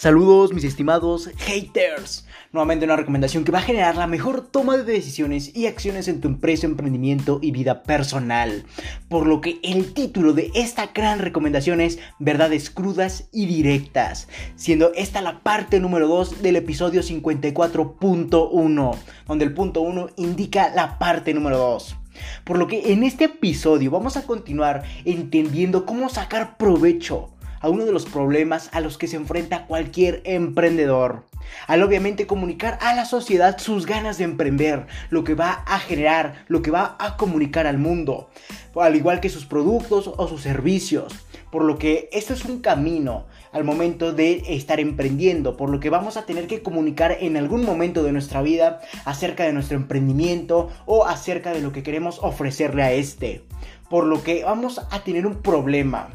Saludos mis estimados haters. Nuevamente una recomendación que va a generar la mejor toma de decisiones y acciones en tu empresa, emprendimiento y vida personal. Por lo que el título de esta gran recomendación es Verdades crudas y directas, siendo esta la parte número 2 del episodio 54.1, donde el punto 1 indica la parte número 2. Por lo que en este episodio vamos a continuar entendiendo cómo sacar provecho a uno de los problemas a los que se enfrenta cualquier emprendedor. Al obviamente comunicar a la sociedad sus ganas de emprender, lo que va a generar, lo que va a comunicar al mundo, al igual que sus productos o sus servicios. Por lo que esto es un camino al momento de estar emprendiendo, por lo que vamos a tener que comunicar en algún momento de nuestra vida acerca de nuestro emprendimiento o acerca de lo que queremos ofrecerle a este. Por lo que vamos a tener un problema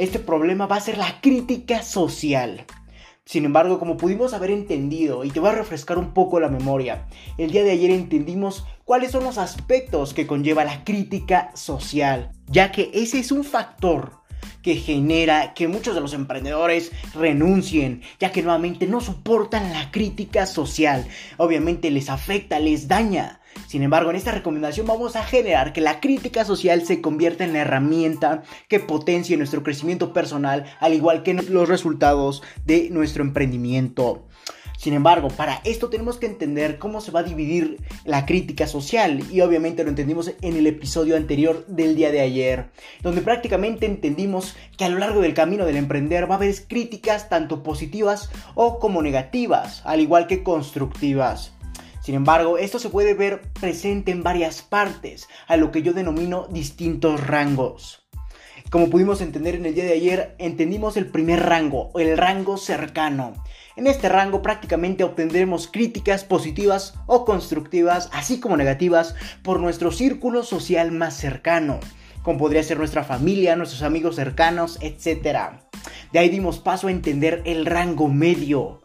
este problema va a ser la crítica social. Sin embargo, como pudimos haber entendido, y te voy a refrescar un poco la memoria, el día de ayer entendimos cuáles son los aspectos que conlleva la crítica social, ya que ese es un factor que genera que muchos de los emprendedores renuncien, ya que nuevamente no soportan la crítica social. Obviamente les afecta, les daña. Sin embargo, en esta recomendación vamos a generar que la crítica social se convierta en la herramienta que potencie nuestro crecimiento personal, al igual que los resultados de nuestro emprendimiento. Sin embargo, para esto tenemos que entender cómo se va a dividir la crítica social y obviamente lo entendimos en el episodio anterior del día de ayer, donde prácticamente entendimos que a lo largo del camino del emprender va a haber críticas tanto positivas o como negativas, al igual que constructivas. Sin embargo, esto se puede ver presente en varias partes, a lo que yo denomino distintos rangos. Como pudimos entender en el día de ayer, entendimos el primer rango, el rango cercano. En este rango prácticamente obtendremos críticas positivas o constructivas, así como negativas, por nuestro círculo social más cercano, como podría ser nuestra familia, nuestros amigos cercanos, etc. De ahí dimos paso a entender el rango medio,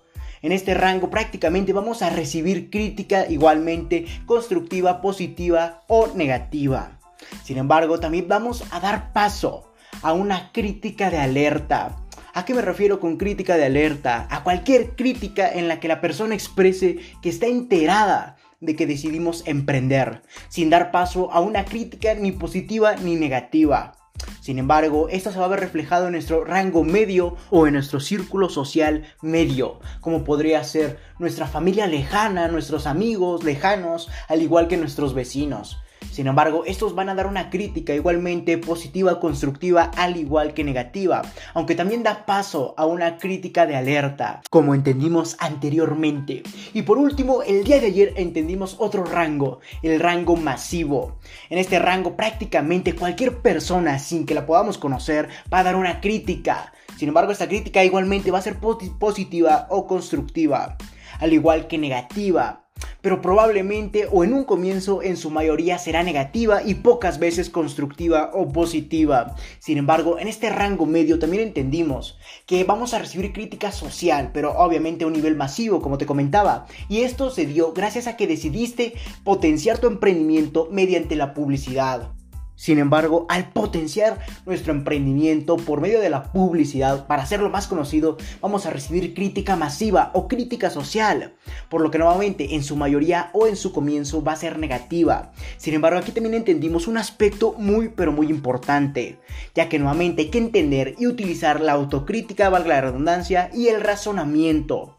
en este rango prácticamente vamos a recibir crítica igualmente constructiva, positiva o negativa. Sin embargo, también vamos a dar paso a una crítica de alerta. ¿A qué me refiero con crítica de alerta? A cualquier crítica en la que la persona exprese que está enterada de que decidimos emprender, sin dar paso a una crítica ni positiva ni negativa. Sin embargo, esto se va a ver reflejado en nuestro rango medio o en nuestro círculo social medio, como podría ser nuestra familia lejana, nuestros amigos lejanos, al igual que nuestros vecinos. Sin embargo, estos van a dar una crítica igualmente positiva, constructiva, al igual que negativa, aunque también da paso a una crítica de alerta, como entendimos anteriormente. Y por último, el día de ayer entendimos otro rango, el rango masivo. En este rango prácticamente cualquier persona sin que la podamos conocer va a dar una crítica. Sin embargo, esta crítica igualmente va a ser positiva o constructiva, al igual que negativa pero probablemente o en un comienzo en su mayoría será negativa y pocas veces constructiva o positiva. Sin embargo, en este rango medio también entendimos que vamos a recibir crítica social, pero obviamente a un nivel masivo, como te comentaba. Y esto se dio gracias a que decidiste potenciar tu emprendimiento mediante la publicidad. Sin embargo, al potenciar nuestro emprendimiento por medio de la publicidad para hacerlo más conocido, vamos a recibir crítica masiva o crítica social, por lo que nuevamente en su mayoría o en su comienzo va a ser negativa. Sin embargo, aquí también entendimos un aspecto muy pero muy importante, ya que nuevamente hay que entender y utilizar la autocrítica, valga la redundancia, y el razonamiento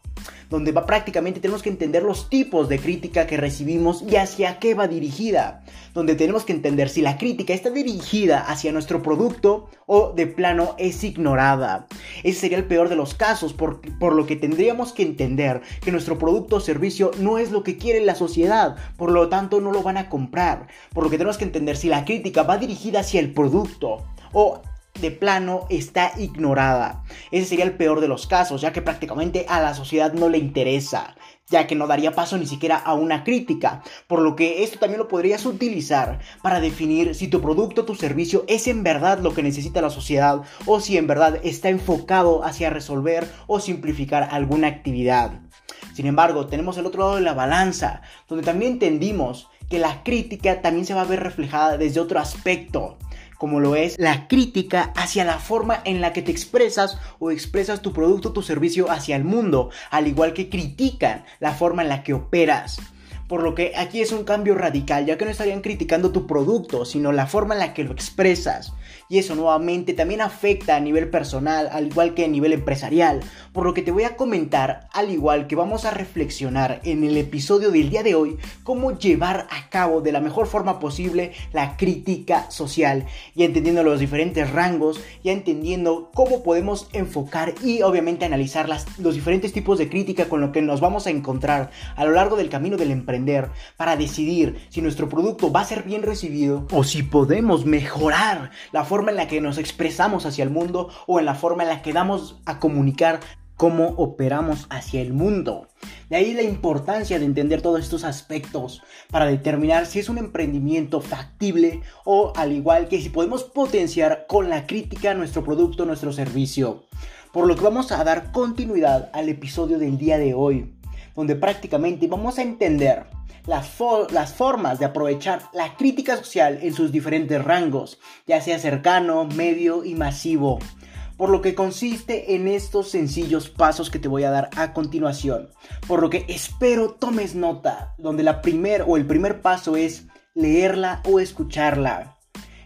donde va, prácticamente tenemos que entender los tipos de crítica que recibimos y hacia qué va dirigida, donde tenemos que entender si la crítica está dirigida hacia nuestro producto o de plano es ignorada. Ese sería el peor de los casos, por, por lo que tendríamos que entender que nuestro producto o servicio no es lo que quiere la sociedad, por lo tanto no lo van a comprar, por lo que tenemos que entender si la crítica va dirigida hacia el producto o de plano está ignorada. Ese sería el peor de los casos, ya que prácticamente a la sociedad no le interesa, ya que no daría paso ni siquiera a una crítica, por lo que esto también lo podrías utilizar para definir si tu producto o tu servicio es en verdad lo que necesita la sociedad o si en verdad está enfocado hacia resolver o simplificar alguna actividad. Sin embargo, tenemos el otro lado de la balanza, donde también entendimos que la crítica también se va a ver reflejada desde otro aspecto, como lo es la crítica hacia la forma en la que te expresas o expresas tu producto o tu servicio hacia el mundo, al igual que critican la forma en la que operas. Por lo que aquí es un cambio radical, ya que no estarían criticando tu producto, sino la forma en la que lo expresas. Y eso nuevamente también afecta a nivel personal, al igual que a nivel empresarial. Por lo que te voy a comentar, al igual que vamos a reflexionar en el episodio del día de hoy, cómo llevar a cabo de la mejor forma posible la crítica social. Ya entendiendo los diferentes rangos, ya entendiendo cómo podemos enfocar y obviamente analizar los diferentes tipos de crítica con lo que nos vamos a encontrar a lo largo del camino del emprendimiento para decidir si nuestro producto va a ser bien recibido o si podemos mejorar la forma en la que nos expresamos hacia el mundo o en la forma en la que damos a comunicar cómo operamos hacia el mundo. De ahí la importancia de entender todos estos aspectos para determinar si es un emprendimiento factible o al igual que si podemos potenciar con la crítica nuestro producto, nuestro servicio. Por lo que vamos a dar continuidad al episodio del día de hoy donde prácticamente vamos a entender las, formas de aprovechar la crítica social en sus diferentes rangos, ya sea cercano, medio y masivo. Por lo que consiste en estos sencillos pasos que te voy a dar a continuación. Por lo que espero tomes nota, donde la primer o el primer paso es leerla o escucharla.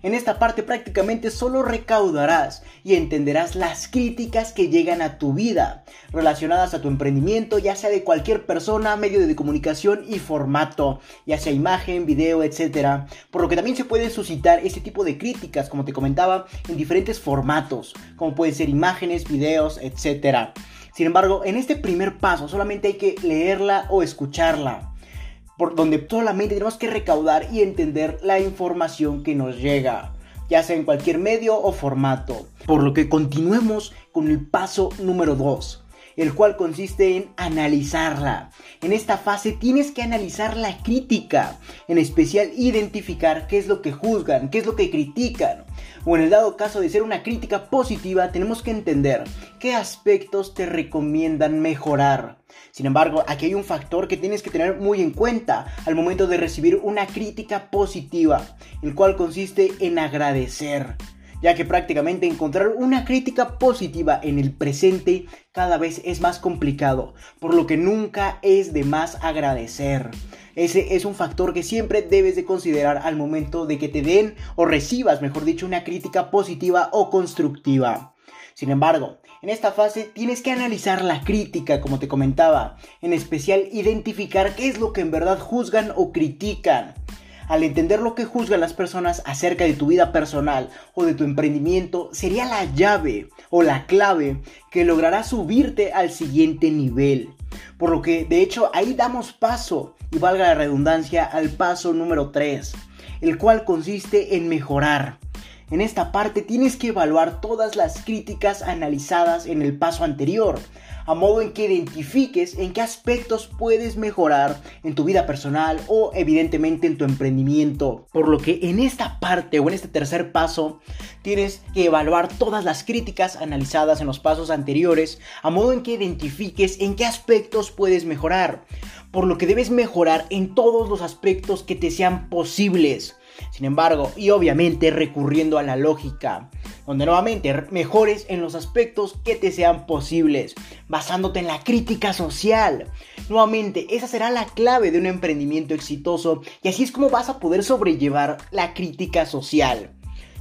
En esta parte prácticamente solo recaudarás y entenderás las críticas que llegan a tu vida relacionadas a tu emprendimiento, ya sea de cualquier persona, medio de comunicación y formato, ya sea imagen, video, etc. Por lo que también se pueden suscitar este tipo de críticas, como te comentaba, en diferentes formatos, como pueden ser imágenes, videos, etc. Sin embargo, en este primer paso solamente hay que leerla o escucharla por donde solamente tenemos que recaudar y entender la información que nos llega, ya sea en cualquier medio o formato. Por lo que continuemos con el paso número 2 el cual consiste en analizarla. En esta fase tienes que analizar la crítica, en especial identificar qué es lo que juzgan, qué es lo que critican. O en el dado caso de ser una crítica positiva, tenemos que entender qué aspectos te recomiendan mejorar. Sin embargo, aquí hay un factor que tienes que tener muy en cuenta al momento de recibir una crítica positiva, el cual consiste en agradecer ya que prácticamente encontrar una crítica positiva en el presente cada vez es más complicado, por lo que nunca es de más agradecer. Ese es un factor que siempre debes de considerar al momento de que te den o recibas, mejor dicho, una crítica positiva o constructiva. Sin embargo, en esta fase tienes que analizar la crítica, como te comentaba, en especial identificar qué es lo que en verdad juzgan o critican al entender lo que juzgan las personas acerca de tu vida personal o de tu emprendimiento, sería la llave o la clave que logrará subirte al siguiente nivel. Por lo que, de hecho, ahí damos paso, y valga la redundancia, al paso número 3, el cual consiste en mejorar. En esta parte tienes que evaluar todas las críticas analizadas en el paso anterior, a modo en que identifiques en qué aspectos puedes mejorar en tu vida personal o evidentemente en tu emprendimiento. Por lo que en esta parte o en este tercer paso tienes que evaluar todas las críticas analizadas en los pasos anteriores, a modo en que identifiques en qué aspectos puedes mejorar. Por lo que debes mejorar en todos los aspectos que te sean posibles sin embargo, y obviamente recurriendo a la lógica, donde nuevamente mejores en los aspectos que te sean posibles, basándote en la crítica social. Nuevamente, esa será la clave de un emprendimiento exitoso y así es como vas a poder sobrellevar la crítica social.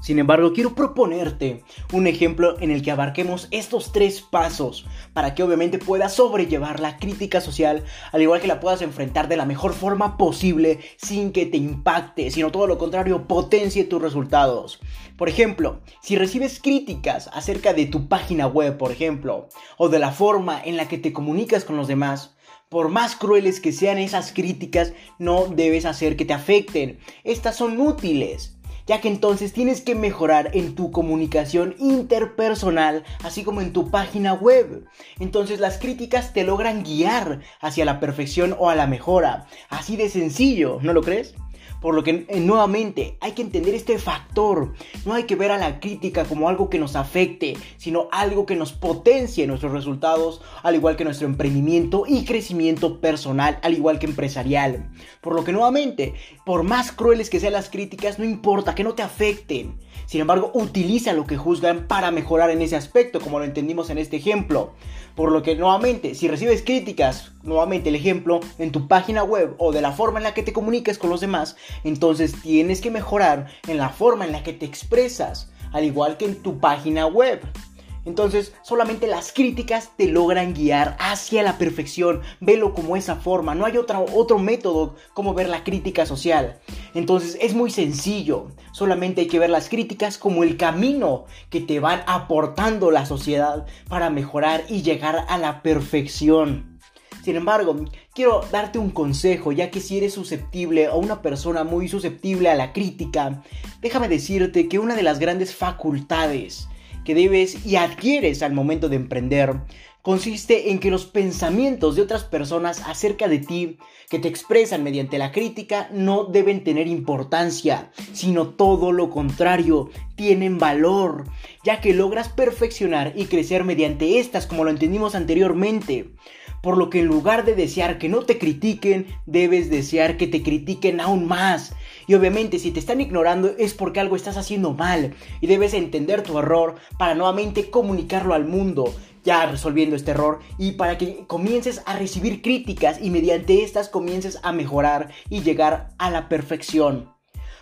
Sin embargo, quiero proponerte un ejemplo en el que abarquemos estos tres pasos para que obviamente puedas sobrellevar la crítica social, al igual que la puedas enfrentar de la mejor forma posible sin que te impacte, sino todo lo contrario, potencie tus resultados. Por ejemplo, si recibes críticas acerca de tu página web, por ejemplo, o de la forma en la que te comunicas con los demás, por más crueles que sean esas críticas, no debes hacer que te afecten. Estas son útiles ya que entonces tienes que mejorar en tu comunicación interpersonal, así como en tu página web. Entonces las críticas te logran guiar hacia la perfección o a la mejora, así de sencillo, ¿no lo crees? Por lo que eh, nuevamente hay que entender este factor. No hay que ver a la crítica como algo que nos afecte, sino algo que nos potencie nuestros resultados, al igual que nuestro emprendimiento y crecimiento personal, al igual que empresarial. Por lo que nuevamente, por más crueles que sean las críticas, no importa que no te afecten. Sin embargo, utiliza lo que juzgan para mejorar en ese aspecto, como lo entendimos en este ejemplo. Por lo que nuevamente, si recibes críticas, nuevamente el ejemplo, en tu página web o de la forma en la que te comuniques con los demás, entonces tienes que mejorar en la forma en la que te expresas, al igual que en tu página web. Entonces, solamente las críticas te logran guiar hacia la perfección. Velo como esa forma. No hay otro método como ver la crítica social. Entonces, es muy sencillo. Solamente hay que ver las críticas como el camino que te van aportando la sociedad para mejorar y llegar a la perfección. Sin embargo, quiero darte un consejo, ya que si eres susceptible o una persona muy susceptible a la crítica, déjame decirte que una de las grandes facultades que debes y adquieres al momento de emprender consiste en que los pensamientos de otras personas acerca de ti que te expresan mediante la crítica no deben tener importancia, sino todo lo contrario, tienen valor, ya que logras perfeccionar y crecer mediante estas como lo entendimos anteriormente. Por lo que en lugar de desear que no te critiquen, debes desear que te critiquen aún más. Y obviamente si te están ignorando es porque algo estás haciendo mal y debes entender tu error para nuevamente comunicarlo al mundo ya resolviendo este error y para que comiences a recibir críticas y mediante estas comiences a mejorar y llegar a la perfección.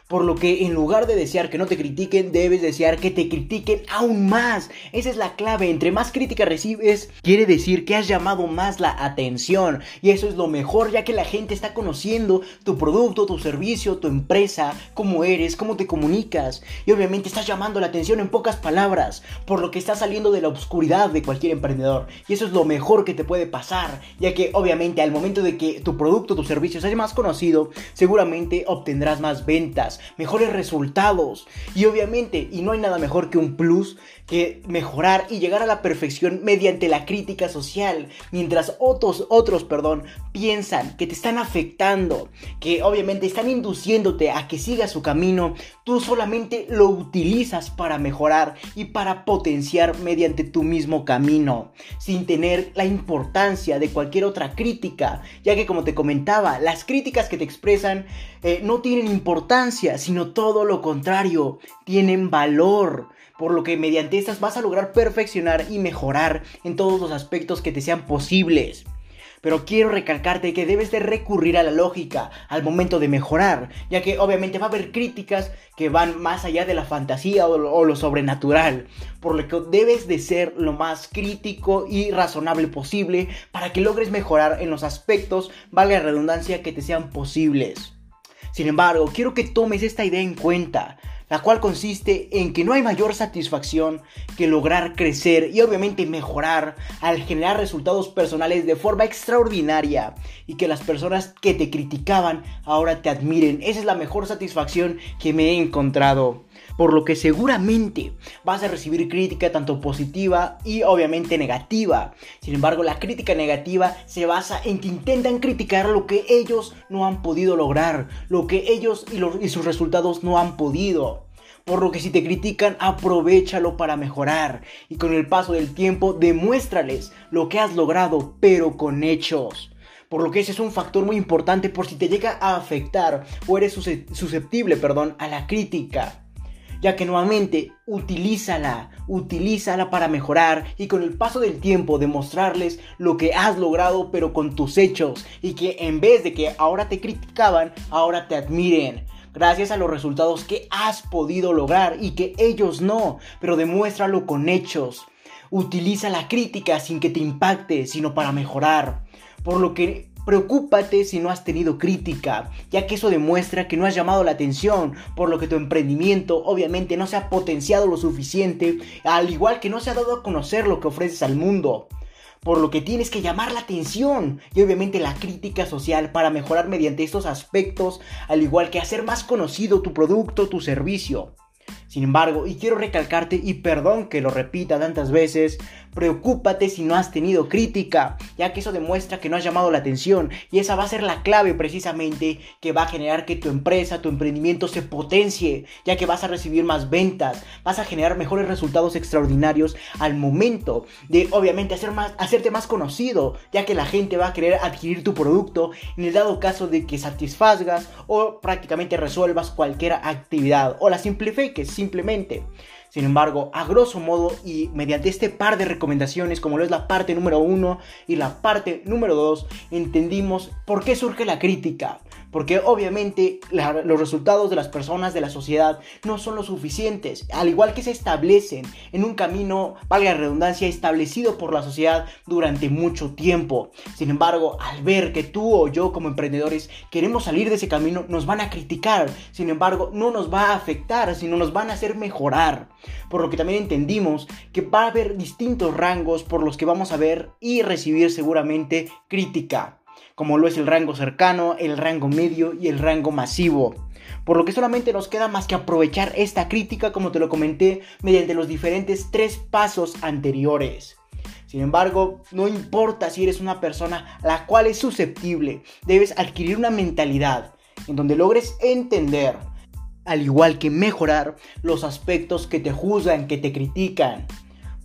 Por lo que en lugar de desear que no te critiquen, debes desear que te critiquen aún más. Esa es la clave. Entre más crítica recibes, quiere decir que has llamado más la atención. Y eso es lo mejor, ya que la gente está conociendo tu producto, tu servicio, tu empresa, cómo eres, cómo te comunicas. Y obviamente estás llamando la atención en pocas palabras. Por lo que estás saliendo de la oscuridad de cualquier emprendedor. Y eso es lo mejor que te puede pasar. Ya que obviamente al momento de que tu producto, tu servicio sea más conocido, seguramente obtendrás más ventas mejores resultados. Y obviamente, y no hay nada mejor que un plus que mejorar y llegar a la perfección mediante la crítica social, mientras otros, otros, perdón, piensan que te están afectando, que obviamente están induciéndote a que sigas su camino, tú solamente lo utilizas para mejorar y para potenciar mediante tu mismo camino, sin tener la importancia de cualquier otra crítica, ya que como te comentaba, las críticas que te expresan eh, no tienen importancia, sino todo lo contrario, tienen valor por lo que mediante estas vas a lograr perfeccionar y mejorar en todos los aspectos que te sean posibles. Pero quiero recalcarte que debes de recurrir a la lógica al momento de mejorar, ya que obviamente va a haber críticas que van más allá de la fantasía o lo, sobrenatural, por lo que debes de ser lo más crítico y razonable posible para que logres mejorar en los aspectos, vale la redundancia, que te sean posibles. Sin embargo, quiero que tomes esta idea en cuenta la cual consiste en que no hay mayor satisfacción que lograr crecer y obviamente mejorar al generar resultados personales de forma extraordinaria y que las personas que te criticaban ahora te admiren. Esa es la mejor satisfacción que me he encontrado. Por lo que seguramente vas a recibir crítica tanto positiva y obviamente negativa. Sin embargo, la crítica negativa se basa en que intentan criticar lo que ellos no han podido lograr, lo que ellos y, sus resultados no han podido. Por lo que si te critican, aprovechalo para mejorar. Y con el paso del tiempo, demuéstrales lo que has logrado, pero con hechos. Por lo que ese es un factor muy importante por si te llega a afectar o eres susceptible, perdón, a la crítica ya que nuevamente utilízala, utilízala para mejorar y con el paso del tiempo demostrarles lo que has logrado pero con tus hechos y que en vez de que ahora te criticaban, ahora te admiren gracias a los resultados que has podido lograr y que ellos no, pero demuéstralo con hechos. Utiliza la crítica sin que te impacte, sino para mejorar. Por lo que Preocúpate si no has tenido crítica, ya que eso demuestra que no has llamado la atención, por lo que tu emprendimiento obviamente no se ha potenciado lo suficiente, al igual que no se ha dado a conocer lo que ofreces al mundo por lo que tienes que llamar la atención y obviamente la crítica social para mejorar mediante estos aspectos, al igual que hacer más conocido tu producto, tu servicio. Sin embargo, y quiero recalcarte, y perdón que lo repita tantas veces, Preocúpate si no has tenido crítica, ya que eso demuestra que no has llamado la atención y esa va a ser la clave precisamente que va a generar que tu empresa, tu emprendimiento se potencie, ya que vas a recibir más ventas, vas a generar mejores resultados extraordinarios al momento de obviamente hacer más, hacerte más conocido, ya que la gente va a querer adquirir tu producto en el dado caso de que satisfagas o prácticamente resuelvas cualquier actividad o la simplifiques simplemente. Sin embargo, a grosso modo y mediante este par de recomendaciones, como lo es la parte número uno y la parte número dos, entendimos por qué surge la crítica. Porque obviamente los resultados de las personas de la sociedad no son lo suficientes, al igual que se establecen en un camino, valga la redundancia, establecido por la sociedad durante mucho tiempo. Sin embargo, al ver que tú o yo como emprendedores queremos salir de ese camino, nos van a criticar. Sin embargo, no nos va a afectar, sino nos van a hacer mejorar. Por lo que también entendimos que va a haber distintos rangos por los que vamos a ver y recibir seguramente crítica, como lo es el rango cercano, el rango medio y el rango masivo. Por lo que solamente nos queda más que aprovechar esta crítica, como te lo comenté, mediante los diferentes tres pasos anteriores. Sin embargo, no importa si eres una persona la cual es susceptible, debes adquirir una mentalidad en donde logres entender al igual que mejorar los aspectos que te juzgan, que te critican.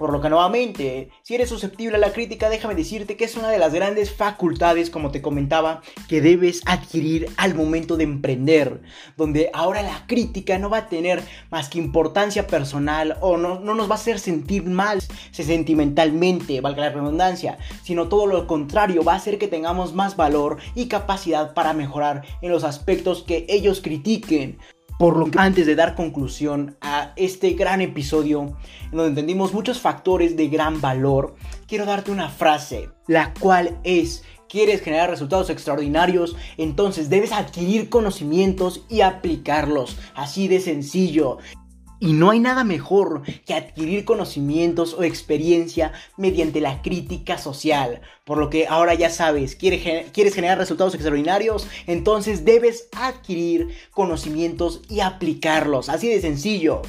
Por lo que nuevamente, si eres susceptible a la crítica, déjame decirte que es una de las grandes facultades, como te comentaba, que debes adquirir al momento de emprender. Donde ahora la crítica no va a tener más que importancia personal o no, no nos va a hacer sentir mal sentimentalmente, valga la redundancia, sino todo lo contrario, va a hacer que tengamos más valor y capacidad para mejorar en los aspectos que ellos critiquen. Por lo que antes de dar conclusión a este gran episodio, en donde entendimos muchos factores de gran valor, quiero darte una frase, la cual es, ¿quieres generar resultados extraordinarios? Entonces debes adquirir conocimientos y aplicarlos, así de sencillo. Y no hay nada mejor que adquirir conocimientos o experiencia mediante la crítica social. Por lo que ahora ya sabes, ¿quieres generar resultados extraordinarios? Entonces debes adquirir conocimientos y aplicarlos. Así de sencillo.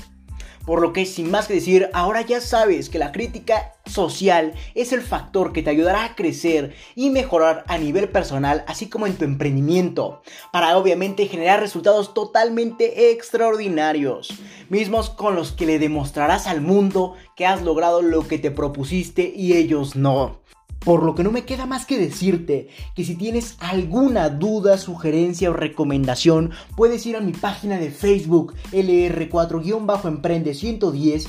Por lo que sin más que decir, ahora ya sabes que la crítica social es el factor que te ayudará a crecer y mejorar a nivel personal, así como en tu emprendimiento, para obviamente generar resultados totalmente extraordinarios, mismos con los que le demostrarás al mundo que has logrado lo que te propusiste y ellos no. Por lo que no me queda más que decirte que si tienes alguna duda, sugerencia o recomendación, puedes ir a mi página de Facebook LR4-Emprende 110